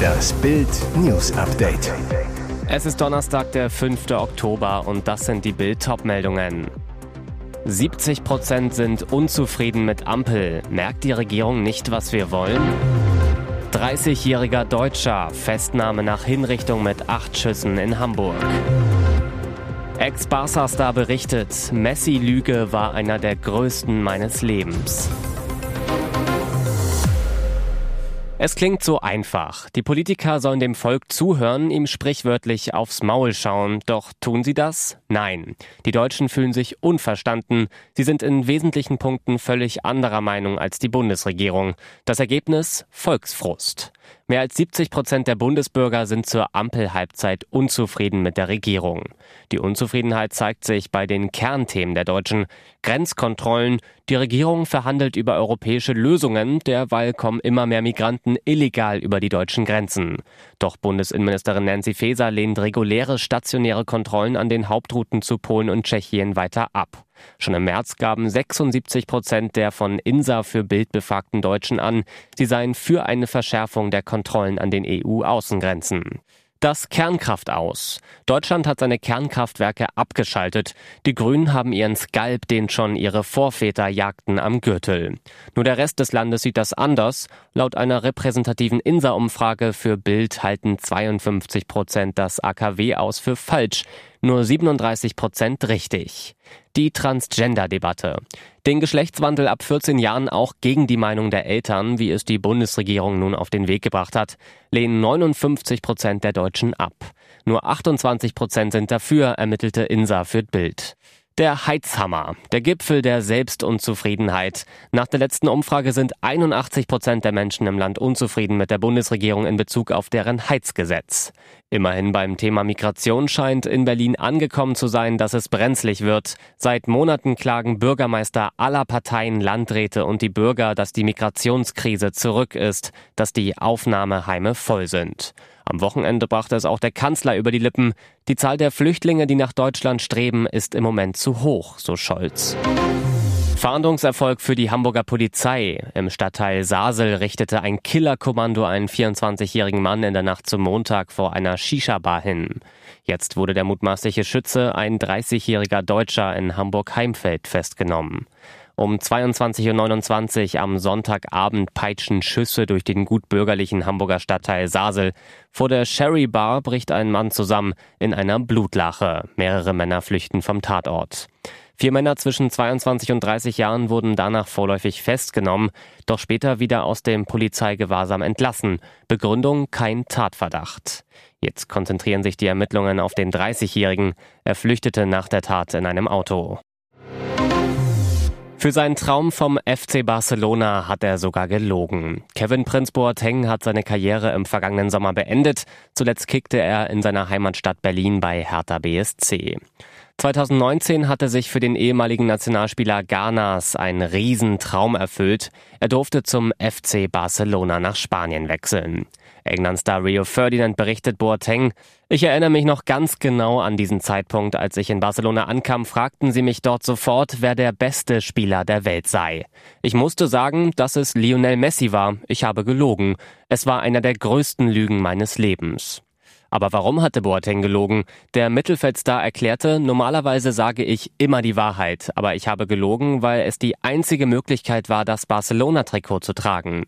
Das Bild News Update. Es ist Donnerstag, der 5. Oktober und das sind die Bild meldungen 70 Prozent sind unzufrieden mit Ampel. Merkt die Regierung nicht, was wir wollen? 30-jähriger Deutscher, Festnahme nach Hinrichtung mit acht Schüssen in Hamburg. Ex-Barca-Star berichtet, Messi-Lüge war einer der größten meines Lebens. Es klingt so einfach. Die Politiker sollen dem Volk zuhören, ihm sprichwörtlich aufs Maul schauen. Doch tun sie das? Nein. Die Deutschen fühlen sich unverstanden. Sie sind in wesentlichen Punkten völlig anderer Meinung als die Bundesregierung. Das Ergebnis? Volksfrust. Mehr als 70 Prozent der Bundesbürger sind zur Ampelhalbzeit unzufrieden mit der Regierung. Die Unzufriedenheit zeigt sich bei den Kernthemen der Deutschen. Grenzkontrollen. Die Regierung verhandelt über europäische Lösungen. Derweil kommen immer mehr Migranten illegal über die deutschen Grenzen. Doch Bundesinnenministerin Nancy Faeser lehnt reguläre stationäre Kontrollen an den Hauptrouten zu Polen und Tschechien weiter ab. Schon im März gaben 76 Prozent der von INSA für Bild befragten Deutschen an, sie seien für eine Verschärfung der Kontrollen an den EU-Außengrenzen. Das Kernkraft aus. Deutschland hat seine Kernkraftwerke abgeschaltet. Die Grünen haben ihren Skalp, den schon ihre Vorväter jagten, am Gürtel. Nur der Rest des Landes sieht das anders. Laut einer repräsentativen INSA-Umfrage für Bild halten 52 Prozent das AKW aus für falsch, nur 37 Prozent richtig. Die Transgender-Debatte. Den Geschlechtswandel ab 14 Jahren auch gegen die Meinung der Eltern, wie es die Bundesregierung nun auf den Weg gebracht hat, lehnen 59 Prozent der Deutschen ab. Nur 28 Prozent sind dafür, ermittelte INSA für Bild. Der Heizhammer, der Gipfel der Selbstunzufriedenheit. Nach der letzten Umfrage sind 81 Prozent der Menschen im Land unzufrieden mit der Bundesregierung in Bezug auf deren Heizgesetz. Immerhin beim Thema Migration scheint in Berlin angekommen zu sein, dass es brenzlig wird. Seit Monaten klagen Bürgermeister aller Parteien, Landräte und die Bürger, dass die Migrationskrise zurück ist, dass die Aufnahmeheime voll sind. Am Wochenende brachte es auch der Kanzler über die Lippen. Die Zahl der Flüchtlinge, die nach Deutschland streben, ist im Moment zu hoch, so Scholz. Fahndungserfolg für die Hamburger Polizei. Im Stadtteil Sasel richtete ein Killerkommando einen 24-jährigen Mann in der Nacht zum Montag vor einer Shisha-Bar hin. Jetzt wurde der mutmaßliche Schütze, ein 30-jähriger Deutscher in Hamburg-Heimfeld, festgenommen. Um 22.29 Uhr am Sonntagabend peitschen Schüsse durch den gut bürgerlichen Hamburger Stadtteil Sasel. Vor der Sherry Bar bricht ein Mann zusammen in einer Blutlache. Mehrere Männer flüchten vom Tatort. Vier Männer zwischen 22 und 30 Jahren wurden danach vorläufig festgenommen, doch später wieder aus dem Polizeigewahrsam entlassen. Begründung kein Tatverdacht. Jetzt konzentrieren sich die Ermittlungen auf den 30-Jährigen. Er flüchtete nach der Tat in einem Auto. Für seinen Traum vom FC Barcelona hat er sogar gelogen. Kevin Prinz Boateng hat seine Karriere im vergangenen Sommer beendet. Zuletzt kickte er in seiner Heimatstadt Berlin bei Hertha BSC. 2019 hatte sich für den ehemaligen Nationalspieler Ghanas ein Riesentraum erfüllt. Er durfte zum FC Barcelona nach Spanien wechseln. England-Star Rio Ferdinand berichtet Boateng, ich erinnere mich noch ganz genau an diesen Zeitpunkt, als ich in Barcelona ankam, fragten sie mich dort sofort, wer der beste Spieler der Welt sei. Ich musste sagen, dass es Lionel Messi war. Ich habe gelogen. Es war einer der größten Lügen meines Lebens. Aber warum hatte Boateng gelogen? Der Mittelfeldstar erklärte, normalerweise sage ich immer die Wahrheit, aber ich habe gelogen, weil es die einzige Möglichkeit war, das Barcelona-Trikot zu tragen.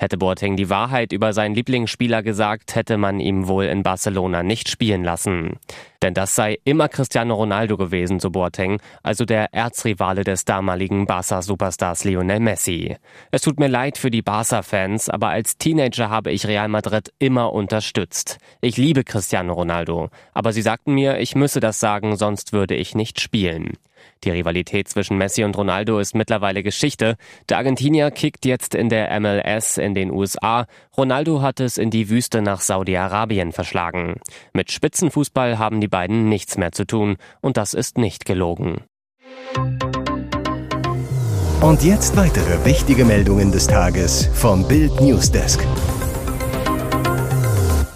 Hätte Boateng die Wahrheit über seinen Lieblingsspieler gesagt, hätte man ihm wohl in Barcelona nicht spielen lassen. Denn das sei immer Cristiano Ronaldo gewesen, so Boateng, also der Erzrivale des damaligen Barca-Superstars Lionel Messi. Es tut mir leid für die Barca-Fans, aber als Teenager habe ich Real Madrid immer unterstützt. Ich liebe Cristiano Ronaldo, aber sie sagten mir, ich müsse das sagen, sonst würde ich nicht spielen. Die Rivalität zwischen Messi und Ronaldo ist mittlerweile Geschichte. Der Argentinier kickt jetzt in der MLS in den USA. Ronaldo hat es in die Wüste nach Saudi-Arabien verschlagen. Mit Spitzenfußball haben die beiden nichts mehr zu tun. Und das ist nicht gelogen. Und jetzt weitere wichtige Meldungen des Tages vom Bild Newsdesk.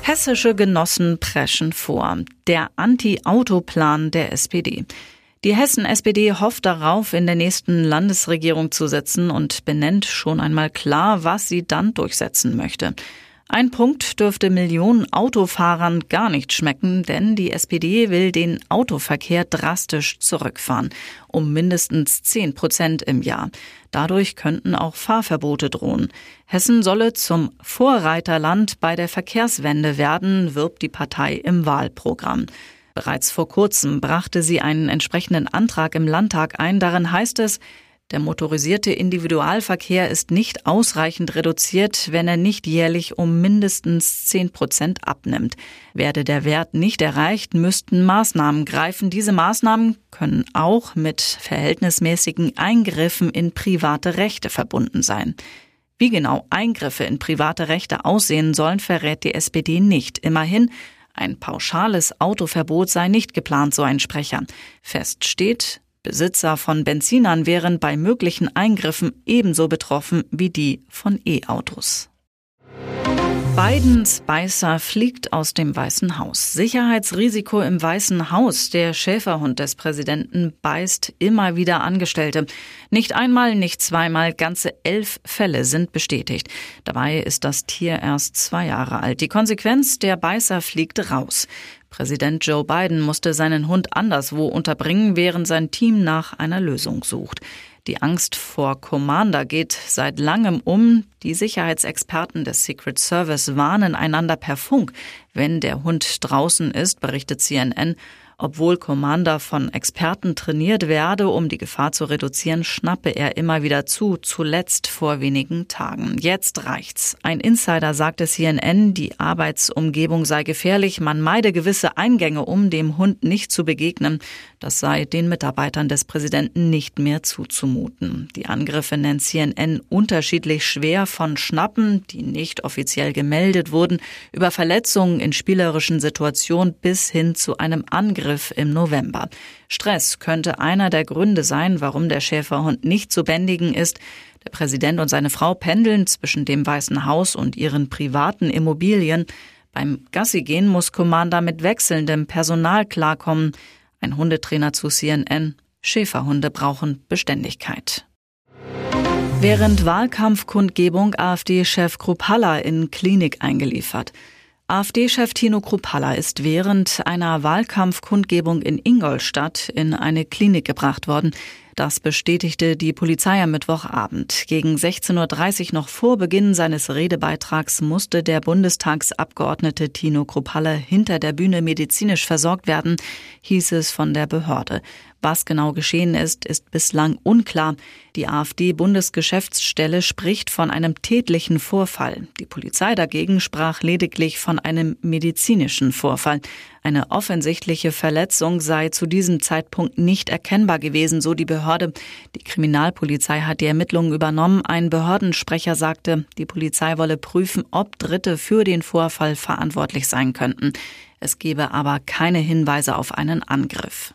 Hessische Genossen preschen vor. Der Anti-Auto-Plan der SPD. Die Hessen-SPD hofft darauf, in der nächsten Landesregierung zu sitzen und benennt schon einmal klar, was sie dann durchsetzen möchte. Ein Punkt dürfte Millionen Autofahrern gar nicht schmecken, denn die SPD will den Autoverkehr drastisch zurückfahren, um mindestens 10 Prozent im Jahr. Dadurch könnten auch Fahrverbote drohen. Hessen solle zum Vorreiterland bei der Verkehrswende werden, wirbt die Partei im Wahlprogramm. Bereits vor kurzem brachte sie einen entsprechenden Antrag im Landtag ein. Darin heißt es, der motorisierte Individualverkehr ist nicht ausreichend reduziert, wenn er nicht jährlich um mindestens 10 Prozent abnimmt. Werde der Wert nicht erreicht, müssten Maßnahmen greifen. Diese Maßnahmen können auch mit verhältnismäßigen Eingriffen in private Rechte verbunden sein. Wie genau Eingriffe in private Rechte aussehen sollen, verrät die SPD nicht. Immerhin ein pauschales Autoverbot sei nicht geplant, so ein Sprecher. Fest steht, Besitzer von Benzinern wären bei möglichen Eingriffen ebenso betroffen wie die von E-Autos. Bidens Beißer fliegt aus dem Weißen Haus. Sicherheitsrisiko im Weißen Haus. Der Schäferhund des Präsidenten beißt immer wieder Angestellte. Nicht einmal, nicht zweimal, ganze elf Fälle sind bestätigt. Dabei ist das Tier erst zwei Jahre alt. Die Konsequenz, der Beißer fliegt raus. Präsident Joe Biden musste seinen Hund anderswo unterbringen, während sein Team nach einer Lösung sucht. Die Angst vor Commander geht seit langem um. Die Sicherheitsexperten des Secret Service warnen einander per Funk, wenn der Hund draußen ist, berichtet CNN. Obwohl Commander von Experten trainiert werde, um die Gefahr zu reduzieren, schnappe er immer wieder zu, zuletzt vor wenigen Tagen. Jetzt reicht's. Ein Insider sagte CNN, die Arbeitsumgebung sei gefährlich, man meide gewisse Eingänge, um dem Hund nicht zu begegnen. Das sei den Mitarbeitern des Präsidenten nicht mehr zuzumuten. Die Angriffe nennt CNN unterschiedlich schwer von Schnappen, die nicht offiziell gemeldet wurden, über Verletzungen in spielerischen Situationen bis hin zu einem Angriff Angriff im November. Stress könnte einer der Gründe sein, warum der Schäferhund nicht zu bändigen ist. Der Präsident und seine Frau pendeln zwischen dem Weißen Haus und ihren privaten Immobilien. Beim Gassigehen muss Commander mit wechselndem Personal klarkommen. Ein Hundetrainer zu CNN. Schäferhunde brauchen Beständigkeit. Während Wahlkampfkundgebung AfD-Chef Kruppalla in Klinik eingeliefert. AfD-Chef Tino Kruppalla ist während einer Wahlkampfkundgebung in Ingolstadt in eine Klinik gebracht worden. Das bestätigte die Polizei am Mittwochabend. Gegen 16.30 Uhr noch vor Beginn seines Redebeitrags musste der Bundestagsabgeordnete Tino Kruppalla hinter der Bühne medizinisch versorgt werden, hieß es von der Behörde. Was genau geschehen ist, ist bislang unklar. Die AfD-Bundesgeschäftsstelle spricht von einem tätlichen Vorfall. Die Polizei dagegen sprach lediglich von einem medizinischen Vorfall. Eine offensichtliche Verletzung sei zu diesem Zeitpunkt nicht erkennbar gewesen, so die Behörde. Die Kriminalpolizei hat die Ermittlungen übernommen. Ein Behördensprecher sagte, die Polizei wolle prüfen, ob Dritte für den Vorfall verantwortlich sein könnten. Es gebe aber keine Hinweise auf einen Angriff.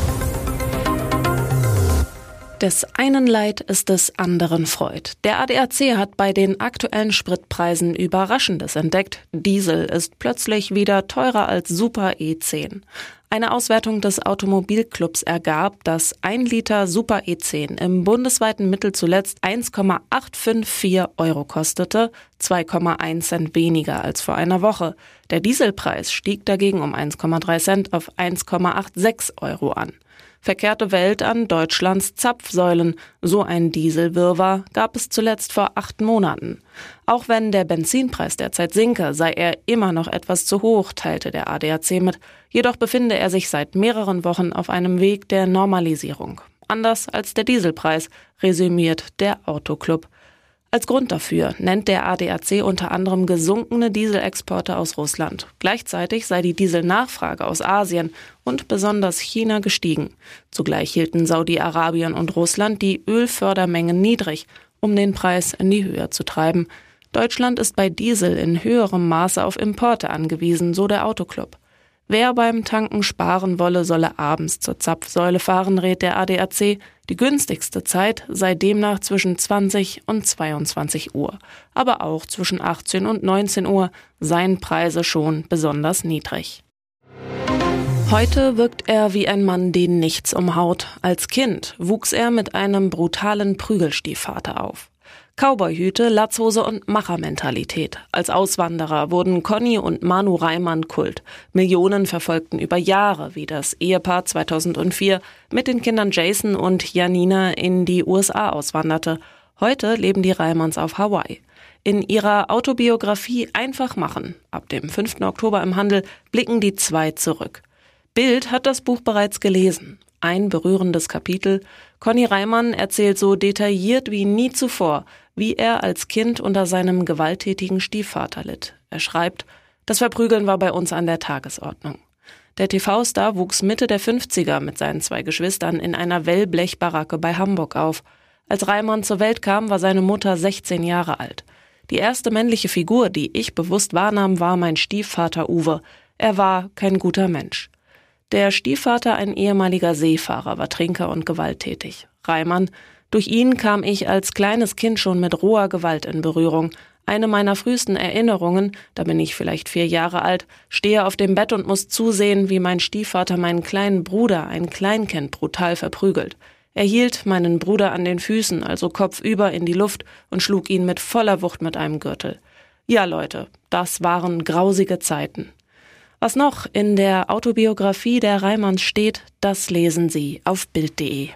Des einen Leid ist des anderen Freud. Der ADAC hat bei den aktuellen Spritpreisen Überraschendes entdeckt. Diesel ist plötzlich wieder teurer als Super E10. Eine Auswertung des Automobilclubs ergab, dass ein Liter Super E10 im bundesweiten Mittel zuletzt 1,854 Euro kostete, 2,1 Cent weniger als vor einer Woche. Der Dieselpreis stieg dagegen um 1,3 Cent auf 1,86 Euro an. Verkehrte Welt an Deutschlands Zapfsäulen. So ein Dieselwirrwarr gab es zuletzt vor acht Monaten. Auch wenn der Benzinpreis derzeit sinke, sei er immer noch etwas zu hoch, teilte der ADAC mit. Jedoch befinde er sich seit mehreren Wochen auf einem Weg der Normalisierung. Anders als der Dieselpreis, resümiert der Autoclub. Als Grund dafür nennt der ADAC unter anderem gesunkene Dieselexporte aus Russland. Gleichzeitig sei die Dieselnachfrage aus Asien und besonders China gestiegen. Zugleich hielten Saudi-Arabien und Russland die Ölfördermengen niedrig, um den Preis in die Höhe zu treiben. Deutschland ist bei Diesel in höherem Maße auf Importe angewiesen, so der Autoclub. Wer beim Tanken sparen wolle, solle abends zur Zapfsäule fahren, rät der ADAC. Die günstigste Zeit sei demnach zwischen 20 und 22 Uhr. Aber auch zwischen 18 und 19 Uhr seien Preise schon besonders niedrig. Heute wirkt er wie ein Mann, den nichts umhaut. Als Kind wuchs er mit einem brutalen Prügelstiefvater auf. Cowboyhüte, Latzhose und Machermentalität. Als Auswanderer wurden Conny und Manu Reimann Kult. Millionen verfolgten über Jahre, wie das Ehepaar 2004 mit den Kindern Jason und Janina in die USA auswanderte. Heute leben die Reimanns auf Hawaii. In ihrer Autobiografie Einfach machen, ab dem 5. Oktober im Handel, blicken die zwei zurück. Bild hat das Buch bereits gelesen. Ein berührendes Kapitel. Conny Reimann erzählt so detailliert wie nie zuvor, wie er als Kind unter seinem gewalttätigen Stiefvater litt. Er schreibt, das Verprügeln war bei uns an der Tagesordnung. Der TV-Star wuchs Mitte der 50er mit seinen zwei Geschwistern in einer Wellblechbaracke bei Hamburg auf. Als Reimann zur Welt kam, war seine Mutter 16 Jahre alt. Die erste männliche Figur, die ich bewusst wahrnahm, war mein Stiefvater Uwe. Er war kein guter Mensch. Der Stiefvater, ein ehemaliger Seefahrer, war Trinker und gewalttätig. Reimann, durch ihn kam ich als kleines Kind schon mit roher Gewalt in Berührung. Eine meiner frühesten Erinnerungen, da bin ich vielleicht vier Jahre alt, stehe auf dem Bett und muss zusehen, wie mein Stiefvater meinen kleinen Bruder, ein Kleinkind, brutal verprügelt. Er hielt meinen Bruder an den Füßen, also kopfüber in die Luft und schlug ihn mit voller Wucht mit einem Gürtel. Ja, Leute, das waren grausige Zeiten. Was noch in der Autobiografie der Reimanns steht, das lesen Sie auf Bild.de.